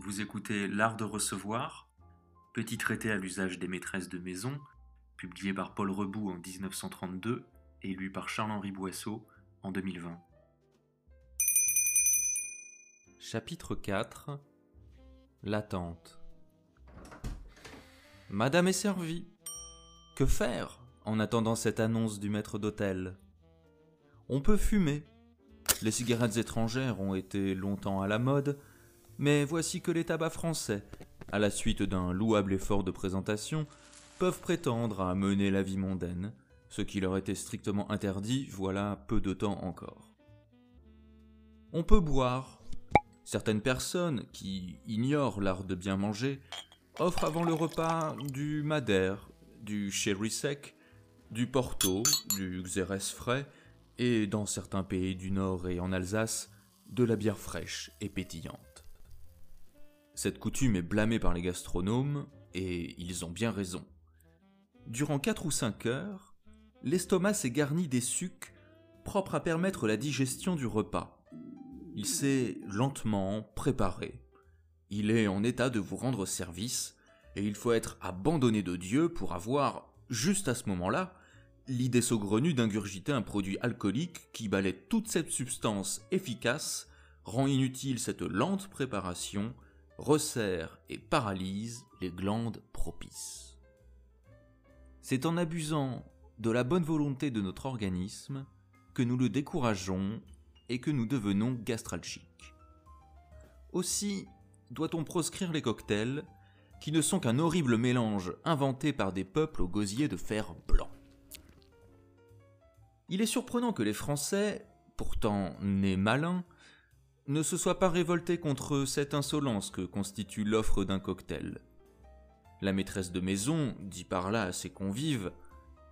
Vous écoutez L'Art de recevoir, petit traité à l'usage des maîtresses de maison, publié par Paul Rebout en 1932 et lu par Charles-Henri Boisseau en 2020. Chapitre 4 L'attente Madame est servie. Que faire en attendant cette annonce du maître d'hôtel? On peut fumer. Les cigarettes étrangères ont été longtemps à la mode, mais voici que les tabacs français, à la suite d'un louable effort de présentation, peuvent prétendre à mener la vie mondaine, ce qui leur était strictement interdit voilà peu de temps encore. On peut boire. Certaines personnes, qui ignorent l'art de bien manger, offrent avant le repas du madère, du sherry sec, du porto, du xérès frais, et dans certains pays du Nord et en Alsace, de la bière fraîche et pétillante. Cette coutume est blâmée par les gastronomes, et ils ont bien raison. Durant 4 ou 5 heures, l'estomac s'est garni des sucs propres à permettre la digestion du repas. Il s'est lentement préparé. Il est en état de vous rendre service, et il faut être abandonné de Dieu pour avoir, juste à ce moment-là, l'idée saugrenue d'ingurgiter un produit alcoolique qui balaie toute cette substance efficace, rend inutile cette lente préparation, resserre et paralyse les glandes propices. C'est en abusant de la bonne volonté de notre organisme que nous le décourageons et que nous devenons gastralgiques. Aussi doit-on proscrire les cocktails qui ne sont qu'un horrible mélange inventé par des peuples au gosier de fer blanc. Il est surprenant que les Français, pourtant nés malins, ne se soit pas révolté contre cette insolence que constitue l'offre d'un cocktail. La maîtresse de maison dit par là à ses convives,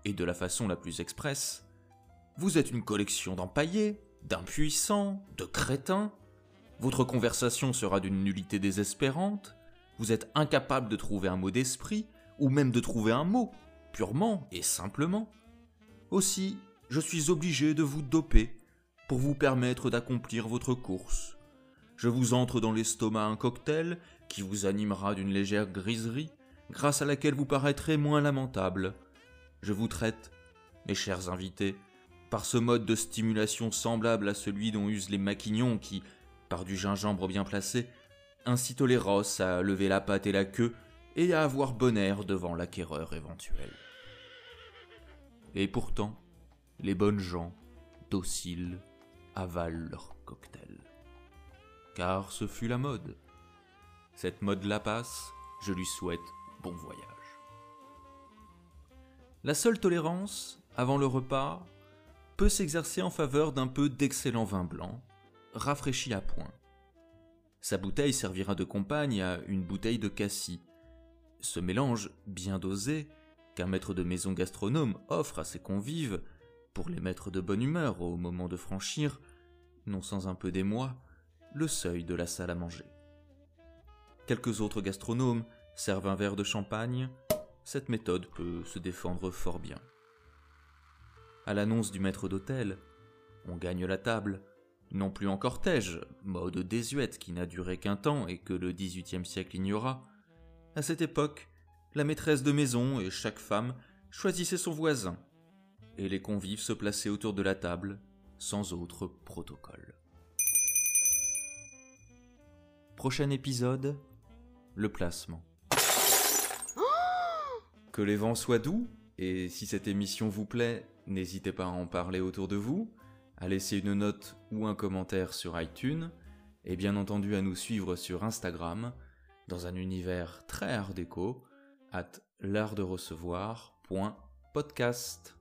et de la façon la plus expresse, Vous êtes une collection d'empaillés, d'impuissants, de crétins, votre conversation sera d'une nullité désespérante, vous êtes incapable de trouver un mot d'esprit, ou même de trouver un mot, purement et simplement. Aussi, je suis obligé de vous doper pour vous permettre d'accomplir votre course. Je vous entre dans l'estomac un cocktail qui vous animera d'une légère griserie, grâce à laquelle vous paraîtrez moins lamentable. Je vous traite, mes chers invités, par ce mode de stimulation semblable à celui dont usent les maquignons qui, par du gingembre bien placé, incitent les rosses à lever la patte et la queue et à avoir bon air devant l'acquéreur éventuel. Et pourtant, les bonnes gens, dociles, avalent leur cocktail. Car ce fut la mode. Cette mode la passe, je lui souhaite bon voyage. La seule tolérance, avant le repas, peut s'exercer en faveur d'un peu d'excellent vin blanc, rafraîchi à point. Sa bouteille servira de compagne à une bouteille de cassis. Ce mélange bien dosé, qu'un maître de maison gastronome offre à ses convives, pour les mettre de bonne humeur au moment de franchir, non sans un peu d'émoi, le seuil de la salle à manger. Quelques autres gastronomes servent un verre de champagne, cette méthode peut se défendre fort bien. À l'annonce du maître d'hôtel, on gagne la table, non plus en cortège, mode désuète qui n'a duré qu'un temps et que le XVIIIe siècle ignora. À cette époque, la maîtresse de maison et chaque femme choisissaient son voisin, et les convives se plaçaient autour de la table sans autre protocole. Prochain épisode, le placement. que les vents soient doux, et si cette émission vous plaît, n'hésitez pas à en parler autour de vous, à laisser une note ou un commentaire sur iTunes, et bien entendu à nous suivre sur Instagram, dans un univers très art déco, at l'art de recevoir.podcast.